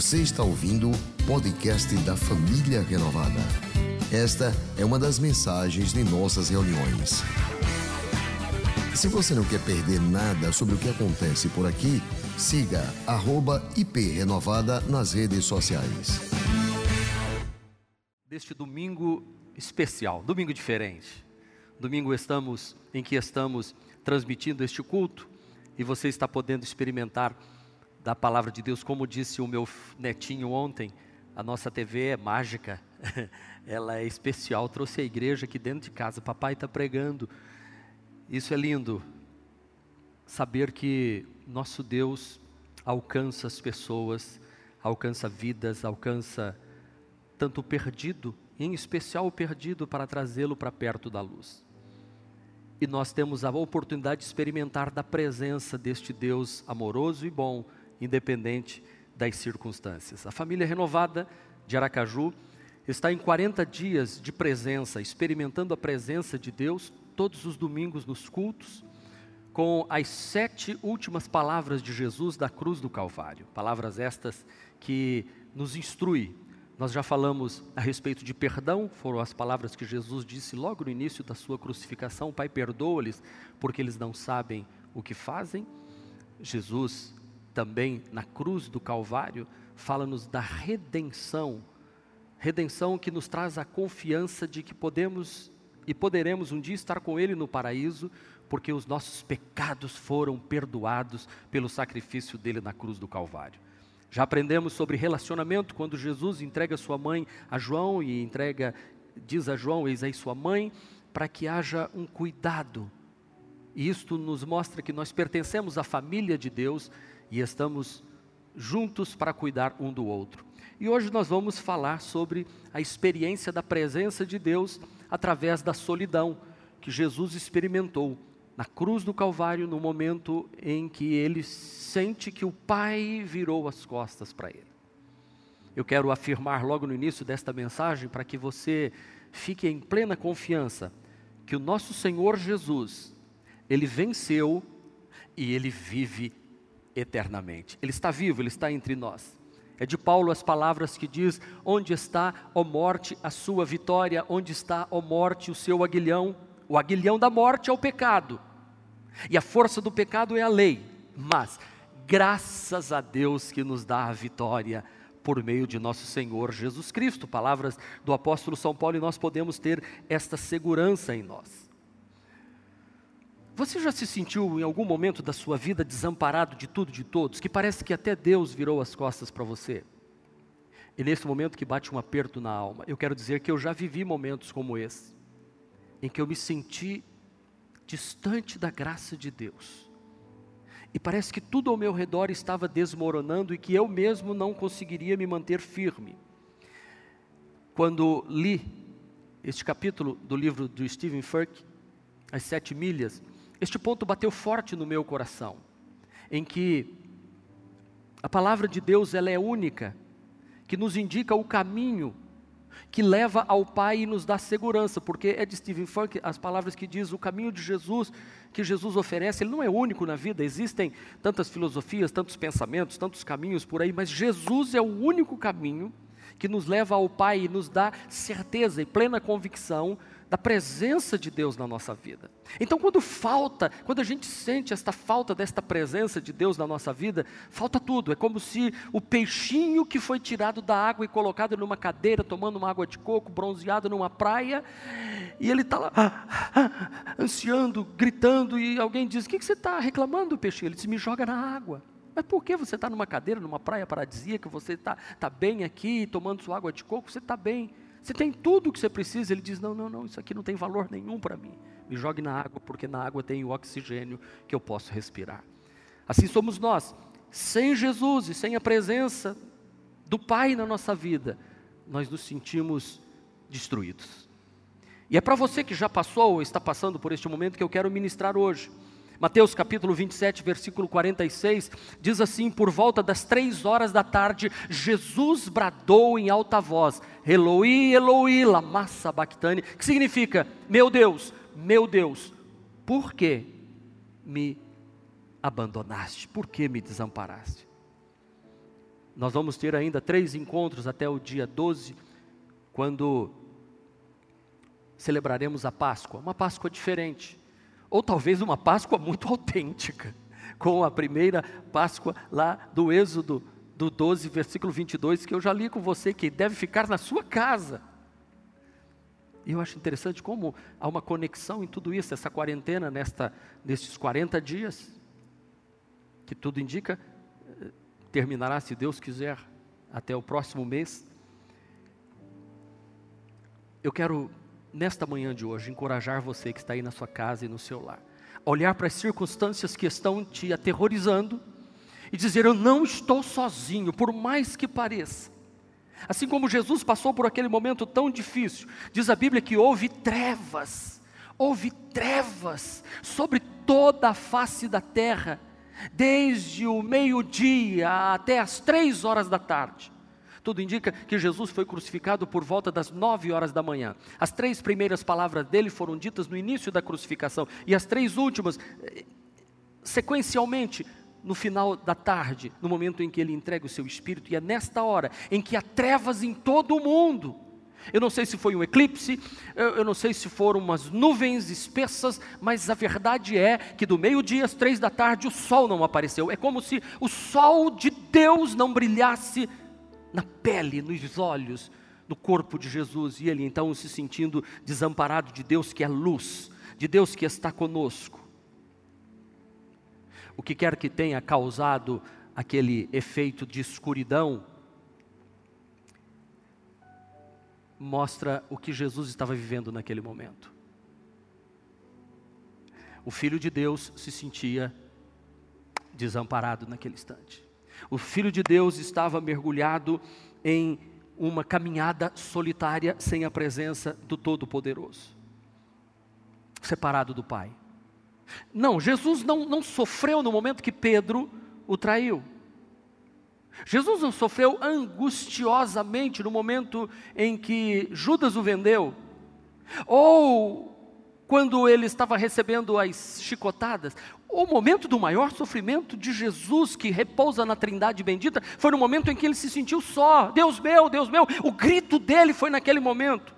Você está ouvindo o podcast da Família Renovada. Esta é uma das mensagens de nossas reuniões. Se você não quer perder nada sobre o que acontece por aqui, siga @iprenovada nas redes sociais. Deste domingo especial, domingo diferente. Domingo estamos em que estamos transmitindo este culto e você está podendo experimentar da palavra de Deus, como disse o meu netinho ontem, a nossa TV é mágica, ela é especial. Trouxe a igreja aqui dentro de casa, papai está pregando. Isso é lindo, saber que nosso Deus alcança as pessoas, alcança vidas, alcança tanto o perdido, em especial o perdido, para trazê-lo para perto da luz. E nós temos a oportunidade de experimentar da presença deste Deus amoroso e bom independente das circunstâncias. A família renovada de Aracaju está em 40 dias de presença, experimentando a presença de Deus todos os domingos nos cultos, com as sete últimas palavras de Jesus da cruz do Calvário. Palavras estas que nos instrui. Nós já falamos a respeito de perdão, foram as palavras que Jesus disse logo no início da sua crucificação: Pai, perdoa-lhes, porque eles não sabem o que fazem. Jesus também na cruz do Calvário, fala-nos da redenção. Redenção que nos traz a confiança de que podemos e poderemos um dia estar com Ele no paraíso, porque os nossos pecados foram perdoados pelo sacrifício dele na cruz do Calvário. Já aprendemos sobre relacionamento quando Jesus entrega sua mãe a João e entrega, diz a João: Eis aí sua mãe, para que haja um cuidado. E isto nos mostra que nós pertencemos à família de Deus e estamos juntos para cuidar um do outro. E hoje nós vamos falar sobre a experiência da presença de Deus através da solidão que Jesus experimentou na cruz do Calvário, no momento em que ele sente que o Pai virou as costas para ele. Eu quero afirmar logo no início desta mensagem para que você fique em plena confiança que o nosso Senhor Jesus, ele venceu e ele vive eternamente. Ele está vivo, ele está entre nós. É de Paulo as palavras que diz: Onde está, ó morte, a sua vitória? Onde está, ó morte, o seu aguilhão? O aguilhão da morte é o pecado, e a força do pecado é a lei. Mas, graças a Deus que nos dá a vitória por meio de nosso Senhor Jesus Cristo. Palavras do apóstolo São Paulo, e nós podemos ter esta segurança em nós. Você já se sentiu em algum momento da sua vida desamparado de tudo e de todos, que parece que até Deus virou as costas para você? E nesse momento que bate um aperto na alma, eu quero dizer que eu já vivi momentos como esse, em que eu me senti distante da graça de Deus. E parece que tudo ao meu redor estava desmoronando e que eu mesmo não conseguiria me manter firme. Quando li este capítulo do livro do Stephen Furk, As Sete Milhas, este ponto bateu forte no meu coração, em que a palavra de Deus ela é única, que nos indica o caminho que leva ao Pai e nos dá segurança, porque é de Stephen Funk as palavras que diz o caminho de Jesus, que Jesus oferece, ele não é único na vida, existem tantas filosofias, tantos pensamentos, tantos caminhos por aí, mas Jesus é o único caminho que nos leva ao Pai e nos dá certeza e plena convicção da presença de Deus na nossa vida. Então, quando falta, quando a gente sente esta falta desta presença de Deus na nossa vida, falta tudo. É como se o peixinho que foi tirado da água e colocado numa cadeira, tomando uma água de coco, bronzeado numa praia, e ele está lá, ah, ah, ansiando, gritando, e alguém diz: O que, que você está reclamando, peixinho? Ele diz: Me joga na água. Mas por que você está numa cadeira, numa praia paradisíaca, você está tá bem aqui, tomando sua água de coco, você está bem. Você tem tudo o que você precisa. Ele diz: Não, não, não, isso aqui não tem valor nenhum para mim. Me jogue na água, porque na água tem o oxigênio que eu posso respirar. Assim somos nós. Sem Jesus e sem a presença do Pai na nossa vida, nós nos sentimos destruídos. E é para você que já passou ou está passando por este momento que eu quero ministrar hoje. Mateus capítulo 27, versículo 46, diz assim: Por volta das três horas da tarde, Jesus bradou em alta voz: Eloi, Eloi, lama sabachthani, que significa: Meu Deus, meu Deus, por que me abandonaste? Por que me desamparaste? Nós vamos ter ainda três encontros até o dia 12, quando celebraremos a Páscoa. Uma Páscoa diferente, ou talvez uma Páscoa muito autêntica, com a primeira Páscoa lá do Êxodo do 12, versículo 22, que eu já li com você, que deve ficar na sua casa. E eu acho interessante como há uma conexão em tudo isso, essa quarentena, nesta, nestes 40 dias, que tudo indica, eh, terminará, se Deus quiser, até o próximo mês. Eu quero, nesta manhã de hoje, encorajar você que está aí na sua casa e no seu lar, olhar para as circunstâncias que estão te aterrorizando e dizer: Eu não estou sozinho, por mais que pareça. Assim como Jesus passou por aquele momento tão difícil, diz a Bíblia que houve trevas, houve trevas sobre toda a face da terra, desde o meio-dia até as três horas da tarde. Tudo indica que Jesus foi crucificado por volta das nove horas da manhã. As três primeiras palavras dele foram ditas no início da crucificação, e as três últimas, eh, sequencialmente, no final da tarde, no momento em que ele entrega o seu espírito, e é nesta hora em que há trevas em todo o mundo. Eu não sei se foi um eclipse, eu não sei se foram umas nuvens espessas, mas a verdade é que do meio-dia às três da tarde o sol não apareceu. É como se o sol de Deus não brilhasse na pele, nos olhos, no corpo de Jesus, e ele então se sentindo desamparado de Deus que é luz, de Deus que está conosco o que quer que tenha causado aquele efeito de escuridão, mostra o que Jesus estava vivendo naquele momento. O Filho de Deus se sentia desamparado naquele instante. O Filho de Deus estava mergulhado em uma caminhada solitária sem a presença do Todo-Poderoso, separado do Pai. Não, Jesus não, não sofreu no momento que Pedro o traiu. Jesus não sofreu angustiosamente no momento em que Judas o vendeu, ou quando ele estava recebendo as chicotadas. O momento do maior sofrimento de Jesus, que repousa na Trindade bendita, foi no momento em que ele se sentiu só. Deus meu, Deus meu, o grito dele foi naquele momento.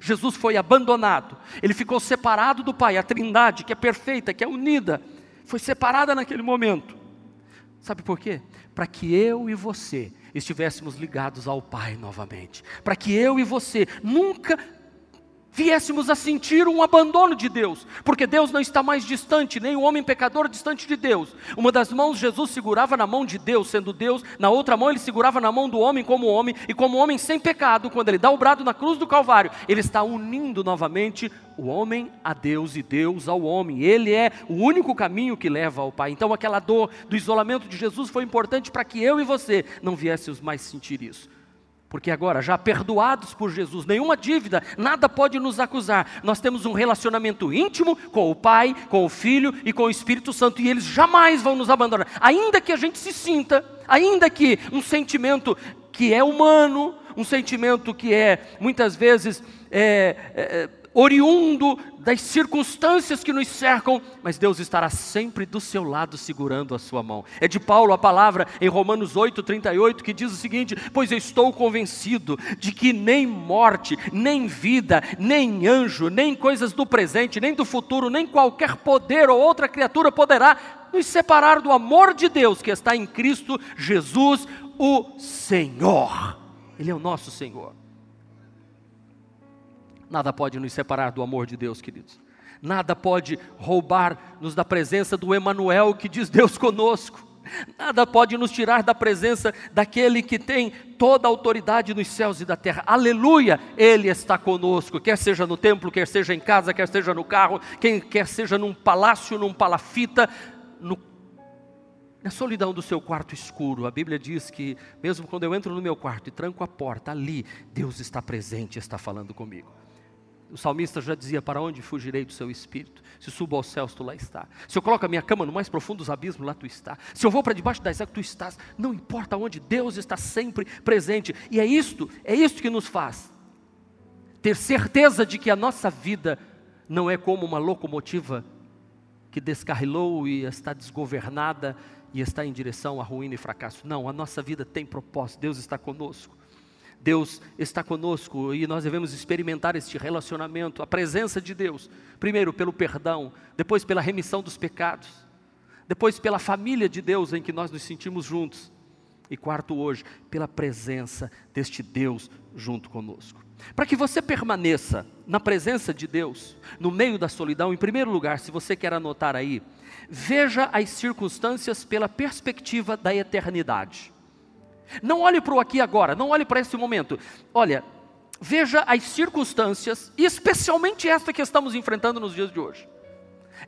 Jesus foi abandonado, ele ficou separado do Pai, a Trindade, que é perfeita, que é unida, foi separada naquele momento. Sabe por quê? Para que eu e você estivéssemos ligados ao Pai novamente, para que eu e você nunca viéssemos a sentir um abandono de Deus, porque Deus não está mais distante, nem o homem pecador distante de Deus. Uma das mãos Jesus segurava na mão de Deus, sendo Deus, na outra mão ele segurava na mão do homem como homem, e como homem sem pecado, quando ele dá o brado na cruz do Calvário, ele está unindo novamente o homem a Deus e Deus ao homem. Ele é o único caminho que leva ao Pai. Então aquela dor do isolamento de Jesus foi importante para que eu e você não viéssemos mais sentir isso. Porque agora, já perdoados por Jesus, nenhuma dívida, nada pode nos acusar. Nós temos um relacionamento íntimo com o Pai, com o Filho e com o Espírito Santo, e eles jamais vão nos abandonar. Ainda que a gente se sinta, ainda que um sentimento que é humano, um sentimento que é muitas vezes é, é, oriundo das circunstâncias que nos cercam, mas Deus estará sempre do seu lado segurando a sua mão. É de Paulo a palavra em Romanos 8:38 que diz o seguinte: "Pois eu estou convencido de que nem morte, nem vida, nem anjo, nem coisas do presente, nem do futuro, nem qualquer poder ou outra criatura poderá nos separar do amor de Deus que está em Cristo Jesus, o Senhor." Ele é o nosso Senhor. Nada pode nos separar do amor de Deus, queridos. Nada pode roubar-nos da presença do Emanuel que diz Deus conosco. Nada pode nos tirar da presença daquele que tem toda a autoridade nos céus e da terra. Aleluia! Ele está conosco, quer seja no templo, quer seja em casa, quer seja no carro, quer seja num palácio, num palafita, no, na solidão do seu quarto escuro. A Bíblia diz que, mesmo quando eu entro no meu quarto e tranco a porta, ali Deus está presente, está falando comigo. O salmista já dizia: Para onde fugirei do seu espírito? Se subo aos céus, tu lá está. Se eu coloco a minha cama no mais profundo dos abismos, lá tu está. Se eu vou para debaixo das águas, tu estás. Não importa onde, Deus está sempre presente. E é isto, é isto que nos faz ter certeza de que a nossa vida não é como uma locomotiva que descarrilou e está desgovernada e está em direção à ruína e fracasso. Não, a nossa vida tem propósito, Deus está conosco. Deus está conosco e nós devemos experimentar este relacionamento, a presença de Deus, primeiro pelo perdão, depois pela remissão dos pecados, depois pela família de Deus em que nós nos sentimos juntos, e quarto, hoje, pela presença deste Deus junto conosco. Para que você permaneça na presença de Deus, no meio da solidão, em primeiro lugar, se você quer anotar aí, veja as circunstâncias pela perspectiva da eternidade. Não olhe para o aqui agora, não olhe para esse momento. Olha, veja as circunstâncias, especialmente esta que estamos enfrentando nos dias de hoje.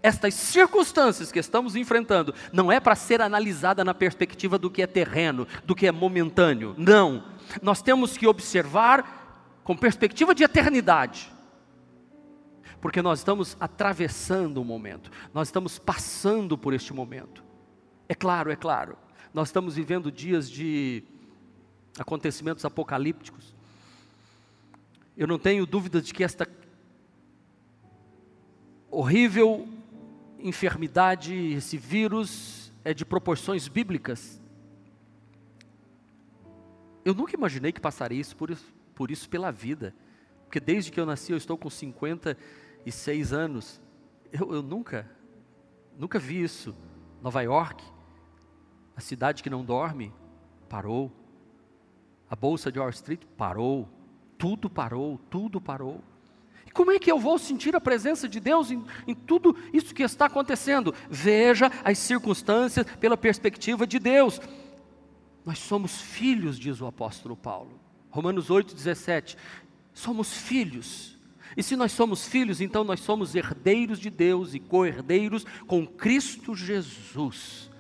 Estas circunstâncias que estamos enfrentando não é para ser analisada na perspectiva do que é terreno, do que é momentâneo. Não. Nós temos que observar com perspectiva de eternidade. Porque nós estamos atravessando um momento, nós estamos passando por este momento. É claro, é claro. Nós estamos vivendo dias de acontecimentos apocalípticos. Eu não tenho dúvida de que esta horrível enfermidade, esse vírus, é de proporções bíblicas. Eu nunca imaginei que passaria isso por, isso por isso pela vida, porque desde que eu nasci eu estou com 56 anos. Eu, eu nunca, nunca vi isso. Nova York, a cidade que não dorme, parou. A bolsa de Wall Street parou. Tudo parou, tudo parou. E como é que eu vou sentir a presença de Deus em, em tudo isso que está acontecendo? Veja as circunstâncias pela perspectiva de Deus. Nós somos filhos, diz o apóstolo Paulo. Romanos 8,17. Somos filhos. E se nós somos filhos, então nós somos herdeiros de Deus e co-herdeiros com Cristo Jesus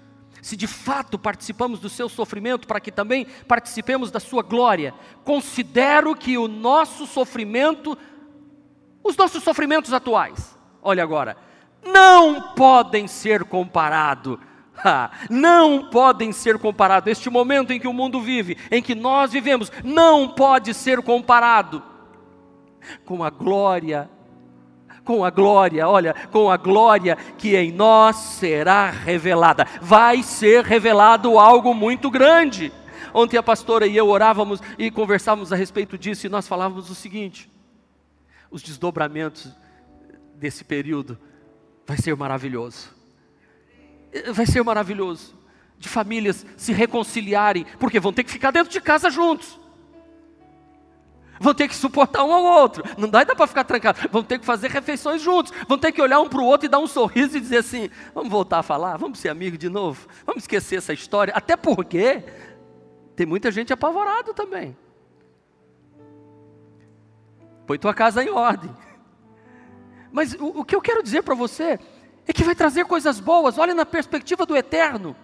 se de fato participamos do seu sofrimento, para que também participemos da sua glória, considero que o nosso sofrimento, os nossos sofrimentos atuais, olha agora, não podem ser comparados. não podem ser comparados. Este momento em que o mundo vive, em que nós vivemos, não pode ser comparado com a glória com a glória, olha, com a glória que em nós será revelada. Vai ser revelado algo muito grande. Ontem a pastora e eu orávamos e conversávamos a respeito disso e nós falávamos o seguinte: os desdobramentos desse período vai ser maravilhoso. Vai ser maravilhoso. De famílias se reconciliarem, porque vão ter que ficar dentro de casa juntos. Vão ter que suportar um ao outro. Não dá, dá para ficar trancado. Vão ter que fazer refeições juntos. Vão ter que olhar um para o outro e dar um sorriso e dizer assim: vamos voltar a falar, vamos ser amigos de novo, vamos esquecer essa história. Até porque tem muita gente apavorada também. Põe tua casa em ordem. Mas o, o que eu quero dizer para você é que vai trazer coisas boas. Olha na perspectiva do eterno.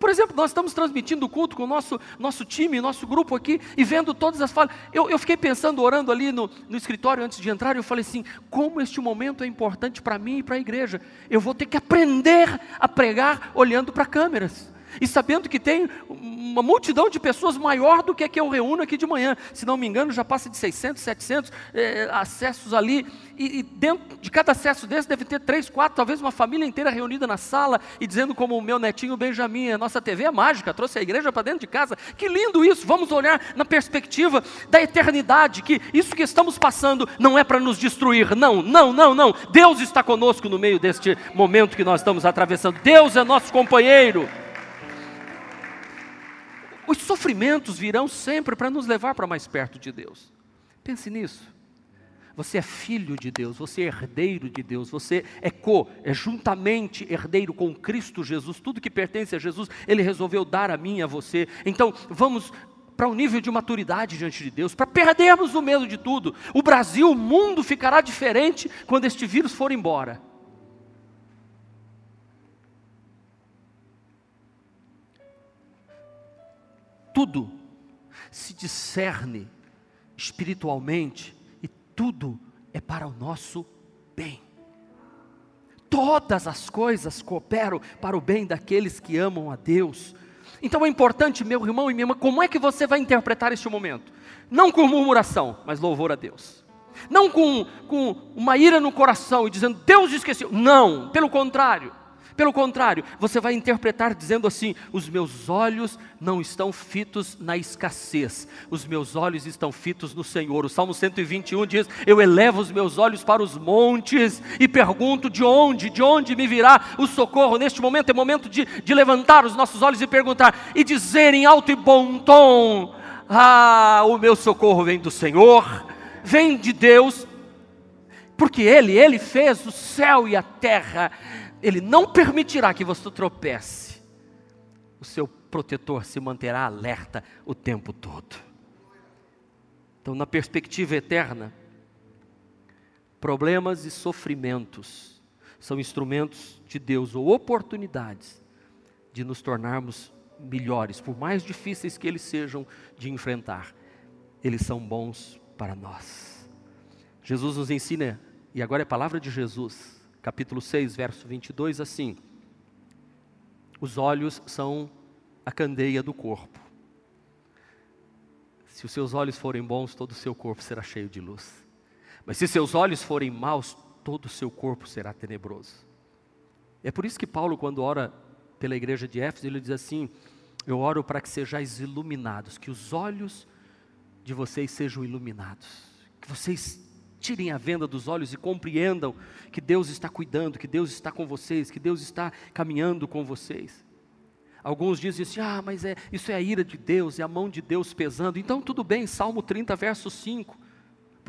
Por exemplo, nós estamos transmitindo o culto com o nosso, nosso time, nosso grupo aqui, e vendo todas as falas. Eu, eu fiquei pensando, orando ali no, no escritório antes de entrar, e eu falei assim: como este momento é importante para mim e para a igreja. Eu vou ter que aprender a pregar olhando para câmeras e sabendo que tem uma multidão de pessoas maior do que a que eu reúno aqui de manhã, se não me engano, já passa de 600, 700 é, acessos ali, e, e, dentro de cada acesso desse deve ter três, quatro, talvez uma família inteira reunida na sala e dizendo como o meu netinho Benjamin, a nossa TV é mágica, trouxe a igreja para dentro de casa. Que lindo isso! Vamos olhar na perspectiva da eternidade, que isso que estamos passando não é para nos destruir, não, não, não, não. Deus está conosco no meio deste momento que nós estamos atravessando. Deus é nosso companheiro. Os sofrimentos virão sempre para nos levar para mais perto de Deus. Pense nisso. Você é filho de Deus, você é herdeiro de Deus, você é co, é juntamente herdeiro com Cristo Jesus. Tudo que pertence a Jesus, Ele resolveu dar a mim e a você. Então, vamos para um nível de maturidade diante de Deus, para perdermos o medo de tudo. O Brasil, o mundo ficará diferente quando este vírus for embora. Tudo se discerne espiritualmente e tudo é para o nosso bem. Todas as coisas cooperam para o bem daqueles que amam a Deus. Então é importante, meu irmão e minha irmã, como é que você vai interpretar este momento? Não com murmuração, mas louvor a Deus. Não com, com uma ira no coração e dizendo, Deus esqueceu. Não, pelo contrário. Pelo contrário, você vai interpretar dizendo assim: os meus olhos não estão fitos na escassez, os meus olhos estão fitos no Senhor. O Salmo 121 diz: Eu elevo os meus olhos para os montes e pergunto de onde, de onde me virá o socorro. Neste momento é momento de, de levantar os nossos olhos e perguntar, e dizer em alto e bom tom: Ah, o meu socorro vem do Senhor, vem de Deus, porque Ele, Ele fez o céu e a terra ele não permitirá que você tropece. O seu protetor se manterá alerta o tempo todo. Então, na perspectiva eterna, problemas e sofrimentos são instrumentos de Deus ou oportunidades de nos tornarmos melhores, por mais difíceis que eles sejam de enfrentar, eles são bons para nós. Jesus nos ensina, e agora é a palavra de Jesus, capítulo 6, verso 22, assim: Os olhos são a candeia do corpo. Se os seus olhos forem bons, todo o seu corpo será cheio de luz. Mas se seus olhos forem maus, todo o seu corpo será tenebroso. É por isso que Paulo, quando ora pela igreja de Éfeso, ele diz assim: Eu oro para que sejais iluminados, que os olhos de vocês sejam iluminados, que vocês tirem a venda dos olhos e compreendam que Deus está cuidando, que Deus está com vocês, que Deus está caminhando com vocês. Alguns dizem assim: ah, mas é, isso é a ira de Deus, é a mão de Deus pesando. Então, tudo bem, Salmo 30, verso 5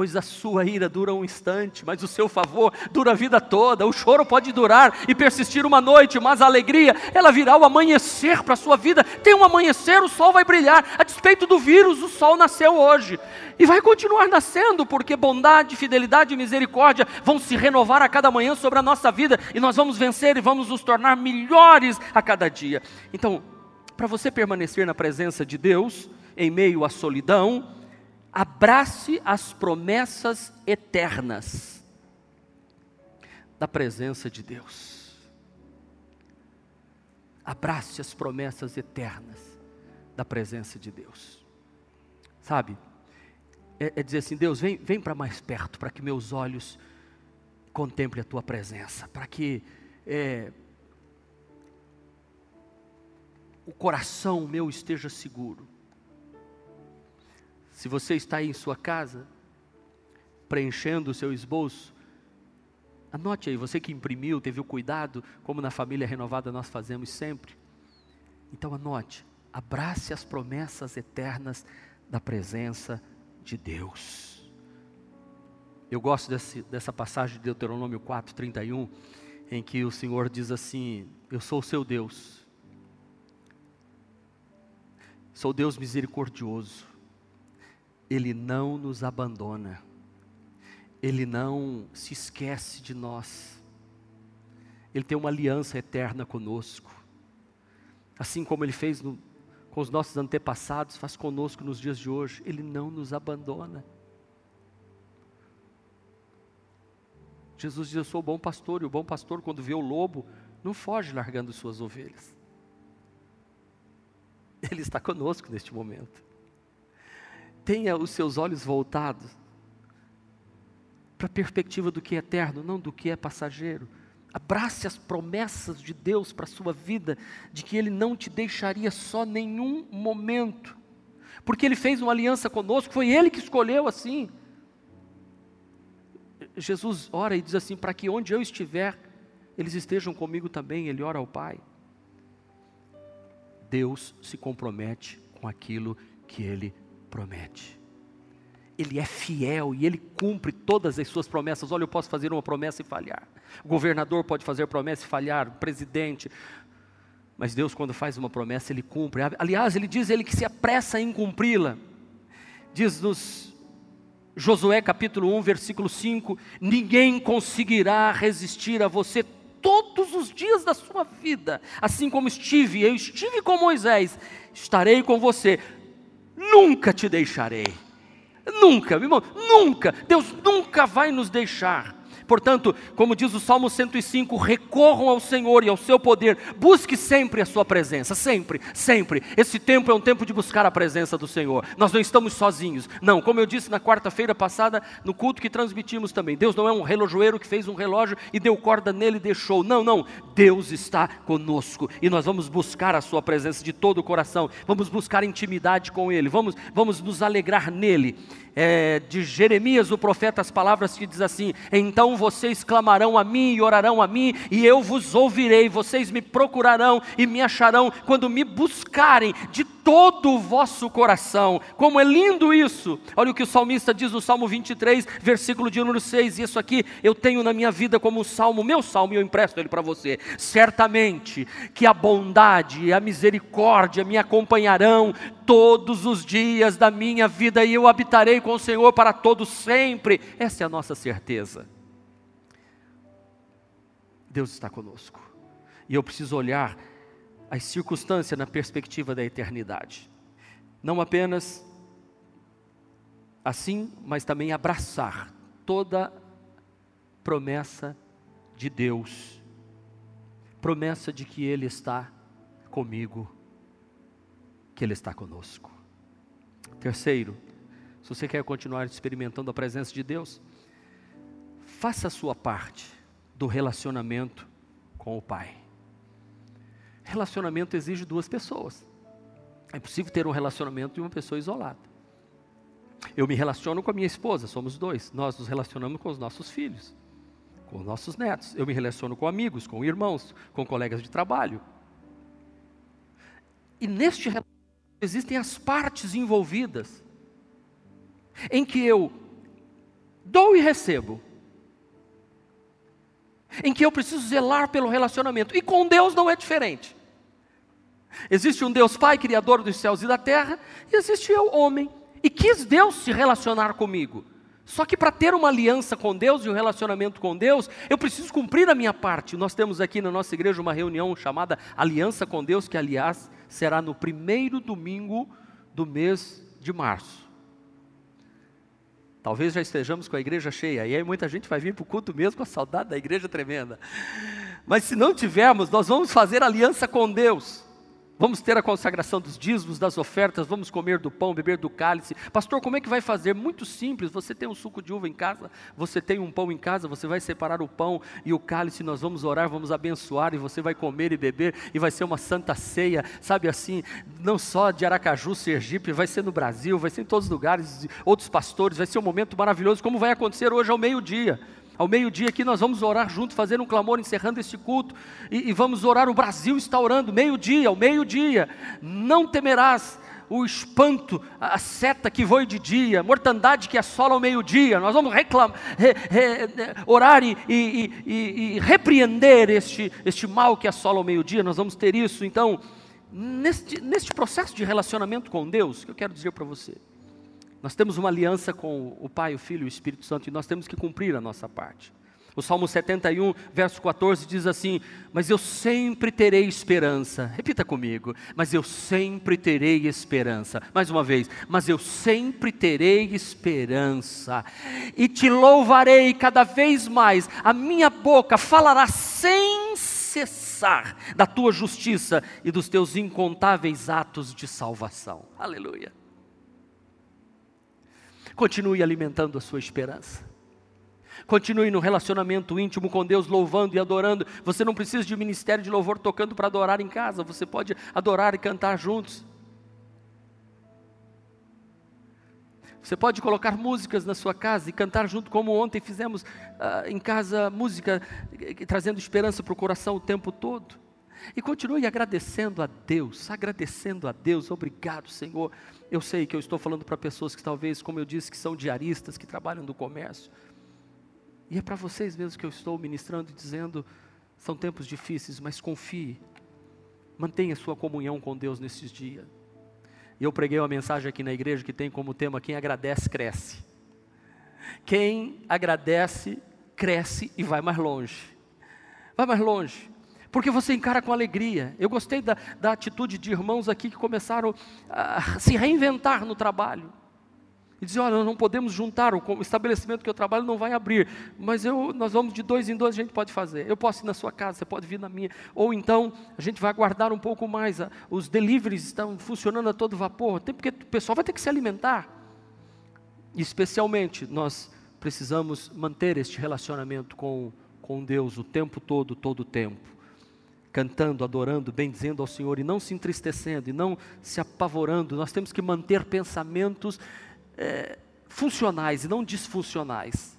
pois a sua ira dura um instante, mas o seu favor dura a vida toda. O choro pode durar e persistir uma noite, mas a alegria, ela virá o amanhecer para a sua vida. Tem um amanhecer, o sol vai brilhar. A despeito do vírus, o sol nasceu hoje e vai continuar nascendo, porque bondade, fidelidade e misericórdia vão se renovar a cada manhã sobre a nossa vida e nós vamos vencer e vamos nos tornar melhores a cada dia. Então, para você permanecer na presença de Deus, em meio à solidão, abrace as promessas eternas da presença de Deus. Abrace as promessas eternas da presença de Deus. Sabe? É, é dizer assim: Deus, vem, vem para mais perto, para que meus olhos contemplem a tua presença, para que é, o coração meu esteja seguro se você está em sua casa, preenchendo o seu esboço, anote aí, você que imprimiu, teve o cuidado, como na família renovada nós fazemos sempre. Então anote, abrace as promessas eternas da presença de Deus. Eu gosto desse, dessa passagem de Deuteronômio 4, 31, em que o Senhor diz assim: Eu sou o seu Deus, sou Deus misericordioso, ele não nos abandona, Ele não se esquece de nós, Ele tem uma aliança eterna conosco, assim como Ele fez no, com os nossos antepassados, faz conosco nos dias de hoje, Ele não nos abandona. Jesus diz: Eu sou o bom pastor, e o bom pastor, quando vê o lobo, não foge largando suas ovelhas. Ele está conosco neste momento tenha os seus olhos voltados para a perspectiva do que é eterno, não do que é passageiro. Abrace as promessas de Deus para a sua vida, de que Ele não te deixaria só nenhum momento, porque Ele fez uma aliança conosco, foi Ele que escolheu assim. Jesus ora e diz assim: para que onde eu estiver, eles estejam comigo também. Ele ora ao Pai. Deus se compromete com aquilo que Ele promete. Ele é fiel e ele cumpre todas as suas promessas. Olha, eu posso fazer uma promessa e falhar. O governador pode fazer promessa e falhar, o presidente. Mas Deus, quando faz uma promessa, ele cumpre. Aliás, ele diz ele que se apressa em cumpri-la. Diz-nos Josué capítulo 1, versículo 5: Ninguém conseguirá resistir a você todos os dias da sua vida, assim como estive, eu estive com Moisés, estarei com você nunca te deixarei. Nunca, meu irmão, nunca. Deus nunca vai nos deixar. Portanto, como diz o Salmo 105, recorram ao Senhor e ao seu poder, busque sempre a sua presença, sempre, sempre. Esse tempo é um tempo de buscar a presença do Senhor. Nós não estamos sozinhos. Não, como eu disse na quarta-feira passada, no culto que transmitimos também, Deus não é um relojoeiro que fez um relógio e deu corda nele e deixou. Não, não. Deus está conosco e nós vamos buscar a sua presença de todo o coração. Vamos buscar intimidade com ele. Vamos vamos nos alegrar nele é, de Jeremias, o profeta, as palavras que diz assim: Então vocês clamarão a mim e orarão a mim, e eu vos ouvirei, vocês me procurarão e me acharão quando me buscarem de todo o vosso coração. Como é lindo isso! Olha o que o salmista diz no Salmo 23, versículo de número 6. Isso aqui eu tenho na minha vida como um salmo, meu salmo, e eu empresto ele para você. Certamente que a bondade e a misericórdia me acompanharão todos os dias da minha vida e eu habitarei com o Senhor para todo sempre. Essa é a nossa certeza. Deus está conosco. E eu preciso olhar as circunstâncias na perspectiva da eternidade. Não apenas assim, mas também abraçar toda promessa de Deus. Promessa de que Ele está comigo, que Ele está conosco. Terceiro, se você quer continuar experimentando a presença de Deus, faça a sua parte do relacionamento com o Pai. Relacionamento exige duas pessoas. É possível ter um relacionamento de uma pessoa isolada. Eu me relaciono com a minha esposa, somos dois. Nós nos relacionamos com os nossos filhos, com os nossos netos. Eu me relaciono com amigos, com irmãos, com colegas de trabalho. E neste relacionamento existem as partes envolvidas em que eu dou e recebo, em que eu preciso zelar pelo relacionamento, e com Deus não é diferente. Existe um Deus Pai, Criador dos céus e da terra, e existe eu, homem, e quis Deus se relacionar comigo. Só que para ter uma aliança com Deus e um relacionamento com Deus, eu preciso cumprir a minha parte. Nós temos aqui na nossa igreja uma reunião chamada Aliança com Deus, que aliás será no primeiro domingo do mês de março. Talvez já estejamos com a igreja cheia, e aí muita gente vai vir para o culto mesmo com a saudade da igreja tremenda. Mas se não tivermos, nós vamos fazer aliança com Deus. Vamos ter a consagração dos dízimos, das ofertas, vamos comer do pão, beber do cálice. Pastor, como é que vai fazer? Muito simples. Você tem um suco de uva em casa, você tem um pão em casa, você vai separar o pão e o cálice, nós vamos orar, vamos abençoar e você vai comer e beber e vai ser uma santa ceia, sabe assim, não só de Aracaju, Sergipe, vai ser no Brasil, vai ser em todos os lugares, outros pastores, vai ser um momento maravilhoso, como vai acontecer hoje ao meio-dia. Ao meio-dia aqui nós vamos orar junto, fazer um clamor encerrando este culto. E, e vamos orar, o Brasil está orando, meio-dia, ao meio-dia. Não temerás o espanto, a seta que voe de dia, mortandade que assola ao meio-dia. Nós vamos reclamar, re, re, orar e, e, e, e, repreender este, este mal que assola ao meio-dia. Nós vamos ter isso. Então, neste, neste processo de relacionamento com Deus, que eu quero dizer para você, nós temos uma aliança com o Pai, o Filho e o Espírito Santo e nós temos que cumprir a nossa parte. O Salmo 71, verso 14 diz assim: Mas eu sempre terei esperança. Repita comigo: Mas eu sempre terei esperança. Mais uma vez: Mas eu sempre terei esperança. E te louvarei cada vez mais. A minha boca falará sem cessar da tua justiça e dos teus incontáveis atos de salvação. Aleluia. Continue alimentando a sua esperança. Continue no relacionamento íntimo com Deus, louvando e adorando. Você não precisa de ministério de louvor tocando para adorar em casa. Você pode adorar e cantar juntos. Você pode colocar músicas na sua casa e cantar junto, como ontem fizemos uh, em casa, música trazendo esperança para o coração o tempo todo. E continue agradecendo a Deus, agradecendo a Deus, obrigado, Senhor. Eu sei que eu estou falando para pessoas que talvez, como eu disse, que são diaristas, que trabalham no comércio. E é para vocês mesmo que eu estou ministrando e dizendo: são tempos difíceis, mas confie, mantenha sua comunhão com Deus nesses dias. E eu preguei uma mensagem aqui na igreja que tem como tema: quem agradece, cresce. Quem agradece, cresce e vai mais longe. Vai mais longe porque você encara com alegria. Eu gostei da, da atitude de irmãos aqui que começaram a se reinventar no trabalho. e dizer, olha, não podemos juntar, o estabelecimento que eu trabalho não vai abrir, mas eu, nós vamos de dois em dois, a gente pode fazer. Eu posso ir na sua casa, você pode vir na minha. Ou então, a gente vai aguardar um pouco mais, os deliveries estão funcionando a todo vapor, tem porque o pessoal vai ter que se alimentar. E especialmente, nós precisamos manter este relacionamento com, com Deus o tempo todo, todo o tempo cantando, adorando, bendizendo ao Senhor e não se entristecendo e não se apavorando. Nós temos que manter pensamentos é, funcionais e não disfuncionais.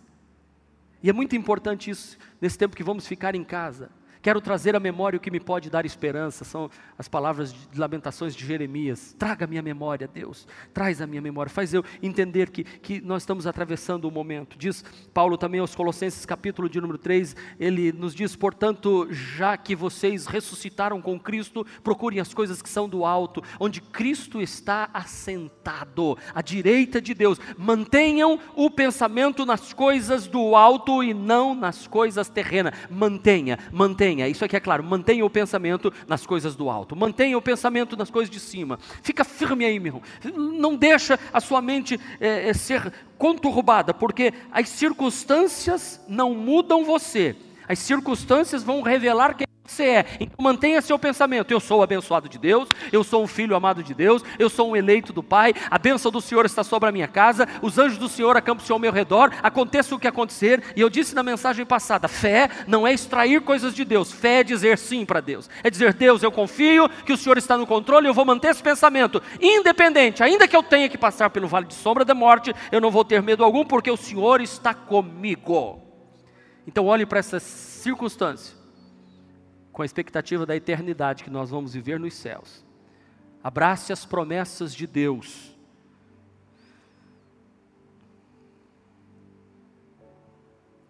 E é muito importante isso nesse tempo que vamos ficar em casa. Quero trazer à memória o que me pode dar esperança, são as palavras de lamentações de Jeremias. Traga a minha memória, Deus, traz a minha memória, faz eu entender que, que nós estamos atravessando um momento. Diz Paulo também aos Colossenses, capítulo de número 3, ele nos diz: portanto, já que vocês ressuscitaram com Cristo, procurem as coisas que são do alto, onde Cristo está assentado, à direita de Deus. Mantenham o pensamento nas coisas do alto e não nas coisas terrenas. Mantenha, mantenha mantenha, isso aqui é claro, mantenha o pensamento nas coisas do alto, mantenha o pensamento nas coisas de cima. Fica firme aí, meu irmão. Não deixa a sua mente é, é, ser conturbada, porque as circunstâncias não mudam você. As circunstâncias vão revelar quem você é. Então mantenha seu pensamento. Eu sou abençoado de Deus, eu sou um filho amado de Deus, eu sou um eleito do Pai, a bênção do Senhor está sobre a minha casa, os anjos do Senhor acampam-se ao meu redor, aconteça o que acontecer, e eu disse na mensagem passada: fé não é extrair coisas de Deus, fé é dizer sim para Deus. É dizer, Deus, eu confio que o Senhor está no controle, eu vou manter esse pensamento, independente, ainda que eu tenha que passar pelo vale de sombra da morte, eu não vou ter medo algum, porque o Senhor está comigo. Então olhe para essa circunstância com a expectativa da eternidade que nós vamos viver nos céus. Abrace as promessas de Deus.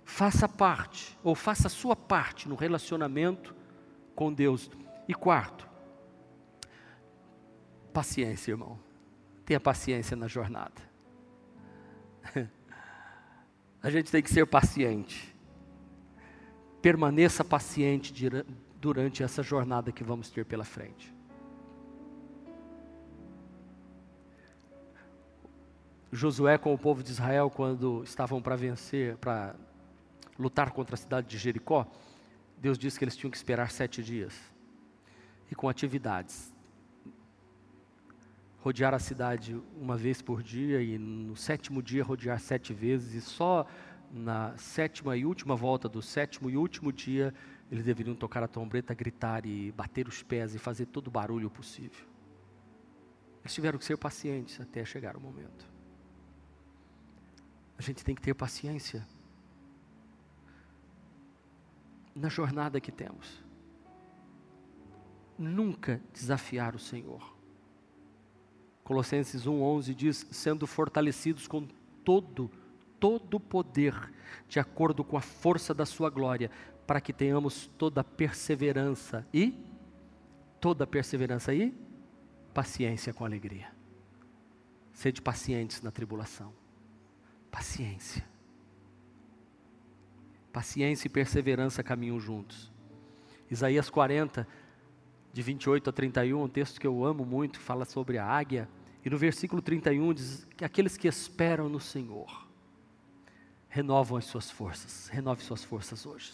Faça parte, ou faça a sua parte no relacionamento com Deus. E quarto, paciência, irmão. Tenha paciência na jornada. A gente tem que ser paciente. Permaneça paciente durante essa jornada que vamos ter pela frente. Josué com o povo de Israel, quando estavam para vencer, para lutar contra a cidade de Jericó, Deus disse que eles tinham que esperar sete dias. E com atividades. Rodear a cidade uma vez por dia e no sétimo dia rodear sete vezes, e só na sétima e última volta do sétimo e último dia eles deveriam tocar a trombeta, gritar e bater os pés e fazer todo o barulho possível. Eles tiveram que ser pacientes até chegar o momento. A gente tem que ter paciência na jornada que temos. Nunca desafiar o Senhor. Colossenses 1:11 diz: "Sendo fortalecidos com todo todo o poder, de acordo com a força da sua glória, para que tenhamos toda perseverança e toda perseverança e paciência com alegria. Sede pacientes na tribulação. Paciência. Paciência e perseverança caminham juntos. Isaías 40, de 28 a 31, um texto que eu amo muito, fala sobre a águia. E no versículo 31 diz que aqueles que esperam no Senhor renovam as suas forças. Renove suas forças hoje.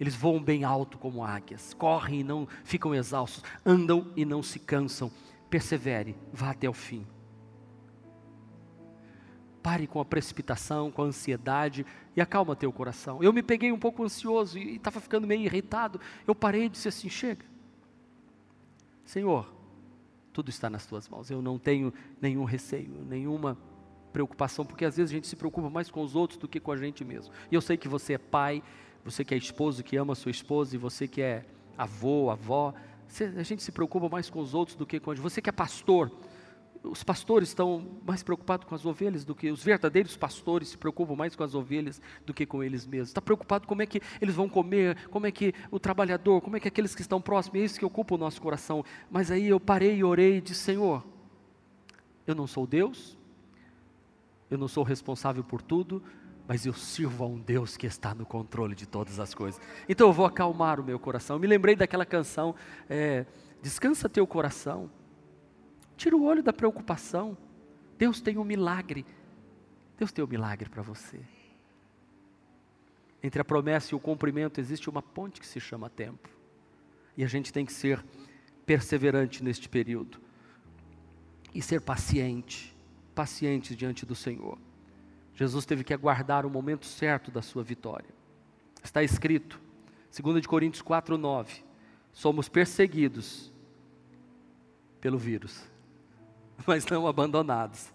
Eles voam bem alto como águias, correm e não ficam exaustos, andam e não se cansam. Persevere, vá até o fim. Pare com a precipitação, com a ansiedade e acalma teu coração. Eu me peguei um pouco ansioso e estava ficando meio irritado. Eu parei e disse assim: chega. Senhor, tudo está nas tuas mãos. Eu não tenho nenhum receio, nenhuma preocupação, porque às vezes a gente se preocupa mais com os outros do que com a gente mesmo. E eu sei que você é pai, você que é esposo, que ama a sua esposa, e você que é avô, avó, a gente se preocupa mais com os outros do que com a gente. Você que é pastor, os pastores estão mais preocupados com as ovelhas do que os verdadeiros pastores se preocupam mais com as ovelhas do que com eles mesmos. Está preocupado como é que eles vão comer, como é que o trabalhador, como é que aqueles que estão próximos, é isso que ocupa o nosso coração. Mas aí eu parei e orei e disse: Senhor, eu não sou Deus, eu não sou responsável por tudo, mas eu sirvo a um Deus que está no controle de todas as coisas. Então eu vou acalmar o meu coração. Eu me lembrei daquela canção, é, descansa teu coração, tira o olho da preocupação. Deus tem um milagre Deus tem um milagre para você. Entre a promessa e o cumprimento existe uma ponte que se chama tempo. E a gente tem que ser perseverante neste período. E ser paciente, paciente diante do Senhor. Jesus teve que aguardar o momento certo da sua vitória. Está escrito, 2 de Coríntios 4, 9, somos perseguidos pelo vírus, mas não abandonados.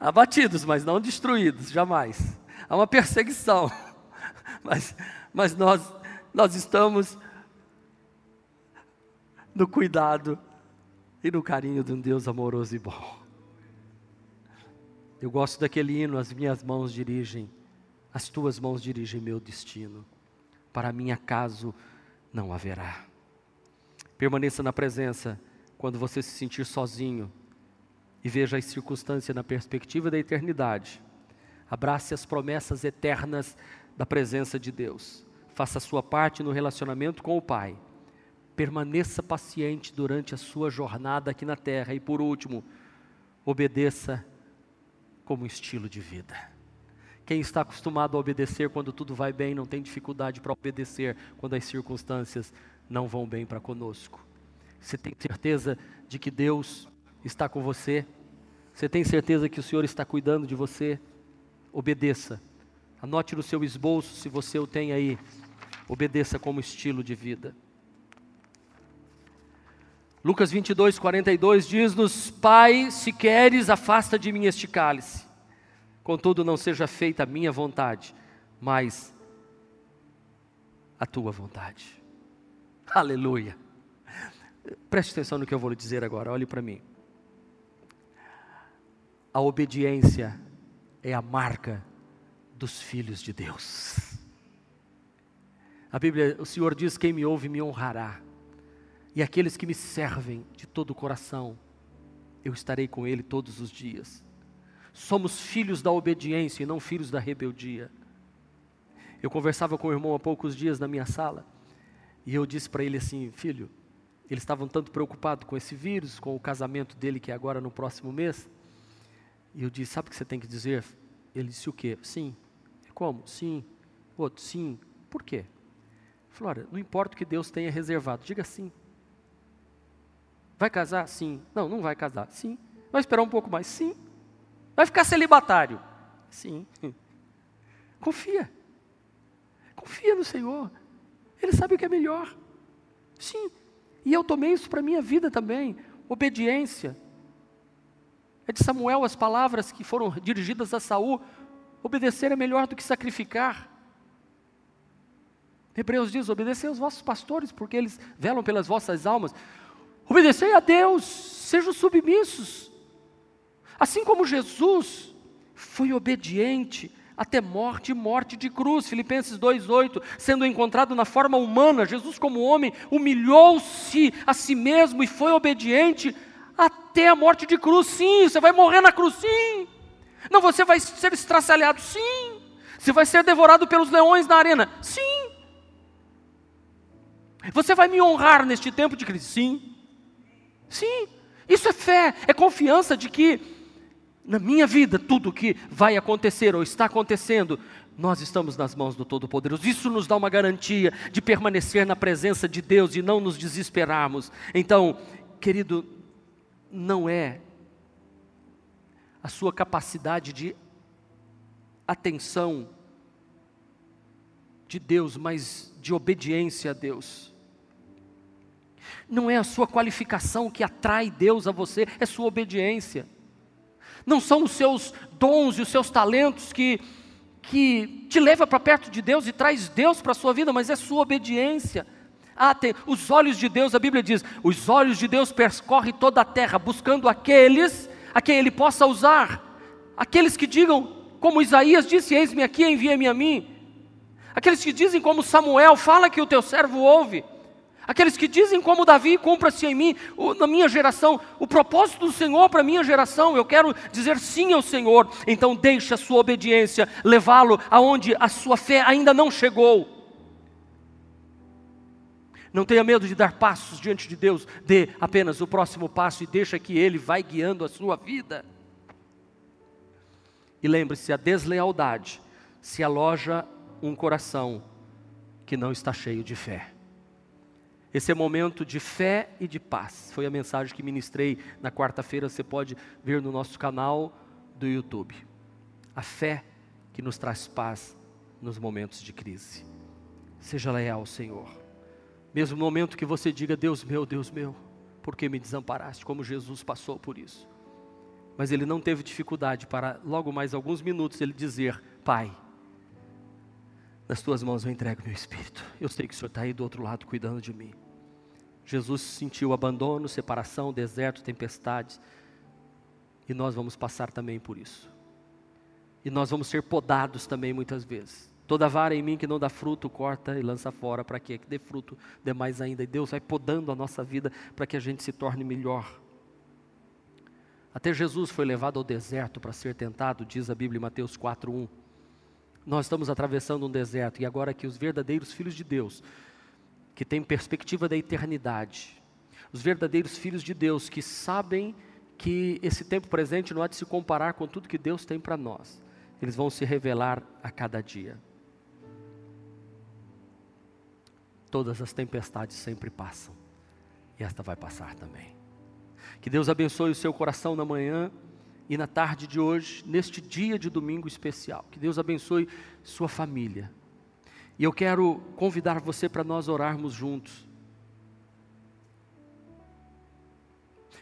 Abatidos, mas não destruídos, jamais. Há uma perseguição, mas, mas nós, nós estamos no cuidado e no carinho de um Deus amoroso e bom. Eu gosto daquele hino, as minhas mãos dirigem, as tuas mãos dirigem meu destino. Para mim acaso não haverá. Permaneça na presença quando você se sentir sozinho e veja as circunstâncias na perspectiva da eternidade. Abrace as promessas eternas da presença de Deus. Faça a sua parte no relacionamento com o Pai. Permaneça paciente durante a sua jornada aqui na terra. E por último, obedeça como estilo de vida. Quem está acostumado a obedecer quando tudo vai bem, não tem dificuldade para obedecer quando as circunstâncias não vão bem para conosco. Você tem certeza de que Deus está com você? Você tem certeza que o Senhor está cuidando de você? Obedeça. Anote no seu esboço, se você o tem aí. Obedeça como estilo de vida. Lucas 22, 42 diz-nos: Pai, se queres, afasta de mim este cálice. Contudo, não seja feita a minha vontade, mas a tua vontade. Aleluia. Preste atenção no que eu vou lhe dizer agora, olhe para mim. A obediência é a marca dos filhos de Deus. A Bíblia, o Senhor diz: Quem me ouve me honrará e aqueles que me servem de todo o coração, eu estarei com ele todos os dias. Somos filhos da obediência e não filhos da rebeldia. Eu conversava com o irmão há poucos dias na minha sala, e eu disse para ele assim: Filho, eles estavam tanto preocupados com esse vírus, com o casamento dele que é agora no próximo mês. E eu disse: Sabe o que você tem que dizer? Ele disse: O quê? Sim. Como? Sim. Outro, sim. Por quê? Flora, não importa o que Deus tenha reservado, diga sim. Vai casar? Sim. Não, não vai casar. Sim. Vai esperar um pouco mais? Sim. Vai ficar celibatário? Sim. Confia. Confia no Senhor. Ele sabe o que é melhor. Sim. E eu tomei isso para a minha vida também. Obediência. É de Samuel as palavras que foram dirigidas a Saul. Obedecer é melhor do que sacrificar. Hebreus diz: obedecer aos vossos pastores, porque eles velam pelas vossas almas. Obedecei a Deus, sejam submissos. Assim como Jesus foi obediente até morte e morte de cruz. Filipenses 2:8, sendo encontrado na forma humana, Jesus como homem humilhou-se a si mesmo e foi obediente até a morte de cruz. Sim, você vai morrer na cruz, sim. Não, você vai ser estraçalhado, sim. Você vai ser devorado pelos leões na arena, sim. Você vai me honrar neste tempo de crise, sim. Sim, isso é fé, é confiança de que na minha vida tudo que vai acontecer ou está acontecendo, nós estamos nas mãos do Todo-Poderoso. Isso nos dá uma garantia de permanecer na presença de Deus e não nos desesperarmos. Então, querido, não é a sua capacidade de atenção de Deus, mas de obediência a Deus. Não é a sua qualificação que atrai Deus a você, é sua obediência. Não são os seus dons e os seus talentos que, que te leva para perto de Deus e traz Deus para a sua vida, mas é sua obediência. Ah, tem, os olhos de Deus, a Bíblia diz, os olhos de Deus percorrem toda a terra, buscando aqueles a quem Ele possa usar. Aqueles que digam, como Isaías disse, eis-me aqui, envia-me a mim. Aqueles que dizem como Samuel, fala que o teu servo ouve. Aqueles que dizem como Davi, cumpra-se em mim, o, na minha geração, o propósito do Senhor para a minha geração, eu quero dizer sim ao Senhor, então deixe a sua obediência levá-lo aonde a sua fé ainda não chegou. Não tenha medo de dar passos diante de Deus, dê apenas o próximo passo e deixa que Ele vai guiando a sua vida. E lembre-se: a deslealdade se aloja um coração que não está cheio de fé. Esse é momento de fé e de paz. Foi a mensagem que ministrei na quarta-feira. Você pode ver no nosso canal do YouTube. A fé que nos traz paz nos momentos de crise. Seja leal, Senhor. Mesmo no momento que você diga, Deus meu, Deus meu, por que me desamparaste? Como Jesus passou por isso. Mas ele não teve dificuldade para, logo mais alguns minutos, ele dizer: Pai, nas tuas mãos eu entrego meu espírito. Eu sei que o Senhor está aí do outro lado cuidando de mim. Jesus sentiu abandono, separação, deserto, tempestades. E nós vamos passar também por isso. E nós vamos ser podados também muitas vezes. Toda vara em mim que não dá fruto, corta e lança fora, para que dê fruto, dê mais ainda. E Deus vai podando a nossa vida para que a gente se torne melhor. Até Jesus foi levado ao deserto para ser tentado, diz a Bíblia em Mateus 4:1. Nós estamos atravessando um deserto e agora que os verdadeiros filhos de Deus, que têm perspectiva da eternidade, os verdadeiros filhos de Deus que sabem que esse tempo presente não há de se comparar com tudo que Deus tem para nós. Eles vão se revelar a cada dia. Todas as tempestades sempre passam, e esta vai passar também. Que Deus abençoe o seu coração na manhã e na tarde de hoje, neste dia de domingo especial. Que Deus abençoe sua família. E eu quero convidar você para nós orarmos juntos.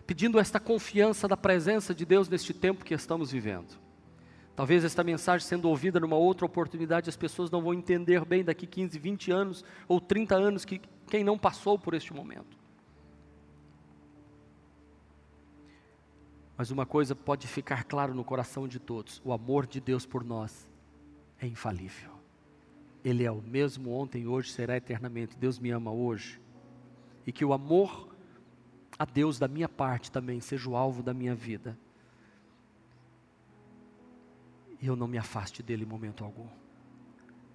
Pedindo esta confiança da presença de Deus neste tempo que estamos vivendo. Talvez esta mensagem sendo ouvida numa outra oportunidade, as pessoas não vão entender bem daqui 15, 20 anos ou 30 anos que quem não passou por este momento. Mas uma coisa pode ficar claro no coração de todos: o amor de Deus por nós é infalível. Ele é o mesmo ontem, hoje, será eternamente. Deus me ama hoje. E que o amor a Deus da minha parte também seja o alvo da minha vida e eu não me afaste dele em momento algum,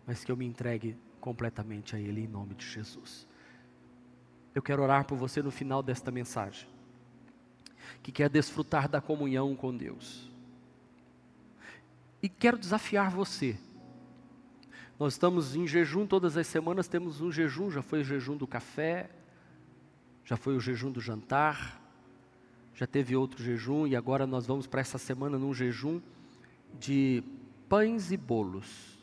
mas que eu me entregue completamente a ele em nome de Jesus. Eu quero orar por você no final desta mensagem, que quer desfrutar da comunhão com Deus. E quero desafiar você. Nós estamos em jejum todas as semanas, temos um jejum, já foi o jejum do café, já foi o jejum do jantar, já teve outro jejum e agora nós vamos para essa semana num jejum de pães e bolos.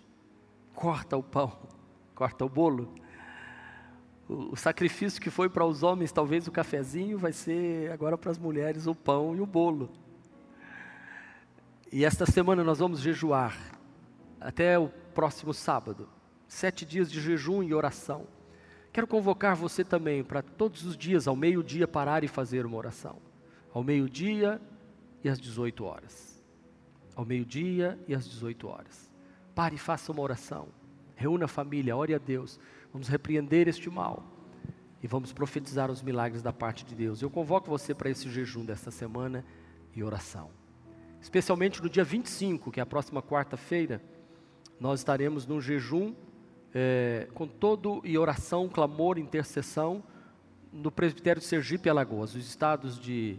Corta o pão, corta o bolo. O, sacrifício que foi para os homens, talvez o cafezinho, vai ser agora para as mulheres o pão e o bolo. E esta semana nós vamos jejuar até o próximo sábado. Sete dias de jejum e oração. Quero convocar você também para todos os dias, ao meio-dia, parar e fazer uma oração. Ao meio-dia e às 18 horas ao meio-dia e às 18 horas. Pare e faça uma oração. Reúna a família, ore a Deus. Vamos repreender este mal e vamos profetizar os milagres da parte de Deus. Eu convoco você para esse jejum desta semana e oração. Especialmente no dia 25, que é a próxima quarta-feira, nós estaremos num jejum é, com todo e oração, clamor, intercessão no presbitério de Sergipe e Alagoas, os estados de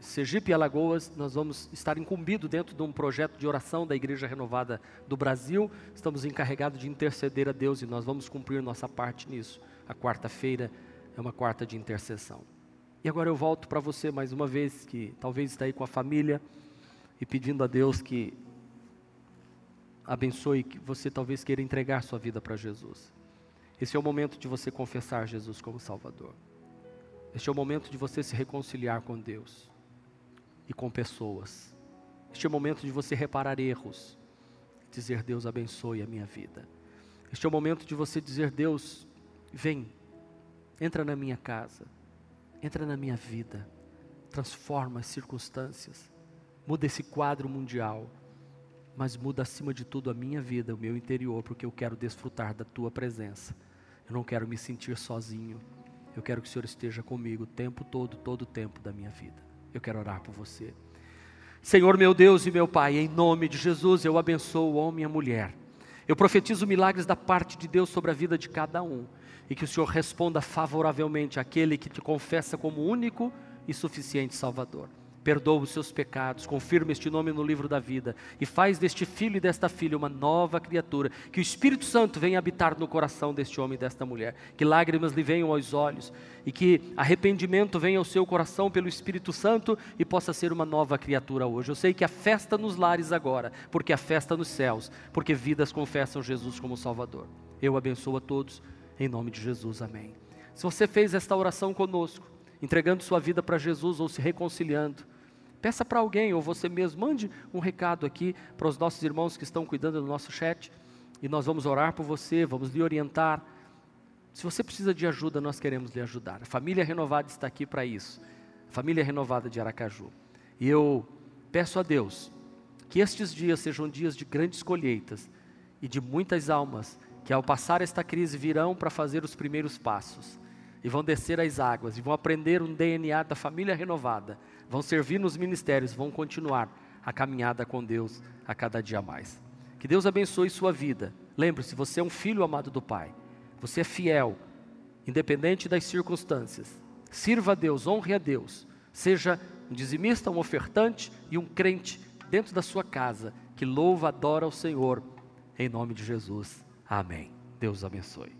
Sergipe e Alagoas, nós vamos estar incumbidos dentro de um projeto de oração da Igreja Renovada do Brasil. Estamos encarregados de interceder a Deus e nós vamos cumprir nossa parte nisso. A quarta-feira é uma quarta de intercessão. E agora eu volto para você mais uma vez, que talvez está aí com a família e pedindo a Deus que abençoe, que você talvez queira entregar sua vida para Jesus. Esse é o momento de você confessar Jesus como Salvador. Este é o momento de você se reconciliar com Deus e com pessoas. Este é o momento de você reparar erros, dizer: Deus abençoe a minha vida. Este é o momento de você dizer: Deus, vem, entra na minha casa, entra na minha vida, transforma as circunstâncias, muda esse quadro mundial, mas muda acima de tudo a minha vida, o meu interior, porque eu quero desfrutar da tua presença. Eu não quero me sentir sozinho. Eu quero que o Senhor esteja comigo o tempo todo, todo o tempo da minha vida. Eu quero orar por você. Senhor meu Deus e meu Pai, em nome de Jesus, eu abençoo o homem e a mulher. Eu profetizo milagres da parte de Deus sobre a vida de cada um. E que o Senhor responda favoravelmente àquele que te confessa como único e suficiente Salvador. Perdoa os seus pecados, confirma este nome no livro da vida e faz deste filho e desta filha uma nova criatura. Que o Espírito Santo venha habitar no coração deste homem e desta mulher, que lágrimas lhe venham aos olhos e que arrependimento venha ao seu coração pelo Espírito Santo e possa ser uma nova criatura hoje. Eu sei que a festa nos lares agora, porque a festa nos céus, porque vidas confessam Jesus como Salvador. Eu abençoo a todos, em nome de Jesus, amém. Se você fez esta oração conosco, entregando sua vida para Jesus ou se reconciliando, peça para alguém ou você mesmo, mande um recado aqui para os nossos irmãos que estão cuidando do nosso chat e nós vamos orar por você, vamos lhe orientar. Se você precisa de ajuda, nós queremos lhe ajudar. A família renovada está aqui para isso. A família renovada de Aracaju. E eu peço a Deus que estes dias sejam dias de grandes colheitas e de muitas almas que ao passar esta crise virão para fazer os primeiros passos e vão descer as águas e vão aprender um DNA da família renovada, vão servir nos ministérios, vão continuar a caminhada com Deus a cada dia mais. Que Deus abençoe sua vida. Lembre-se, você é um filho amado do Pai. Você é fiel, independente das circunstâncias. Sirva a Deus, honre a Deus. Seja um dizimista, um ofertante e um crente dentro da sua casa que louva, adora o Senhor. Em nome de Jesus. Amém. Deus abençoe.